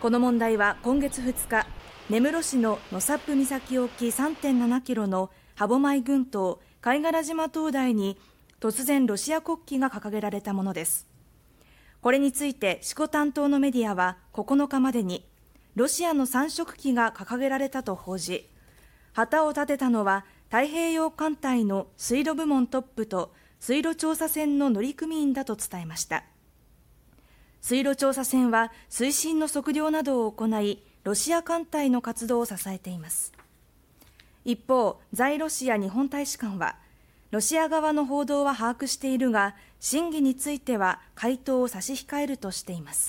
この問題は今月2日根室市の野サップ岬沖3.7キロの歯舞群島貝殻島灯台に突然ロシア国旗が掲げられたものです。これについて四国担当のメディアは9日までにロシアの三色旗が掲げられたと報じ旗を立てたのは太平洋艦隊の水路部門トップと水路調査船の乗組員だと伝えました。水路調査船は水深の測量などを行いロシア艦隊の活動を支えています。一方在ロシア日本大使館はロシア側の報道は把握しているが真偽については回答を差し控えるとしています。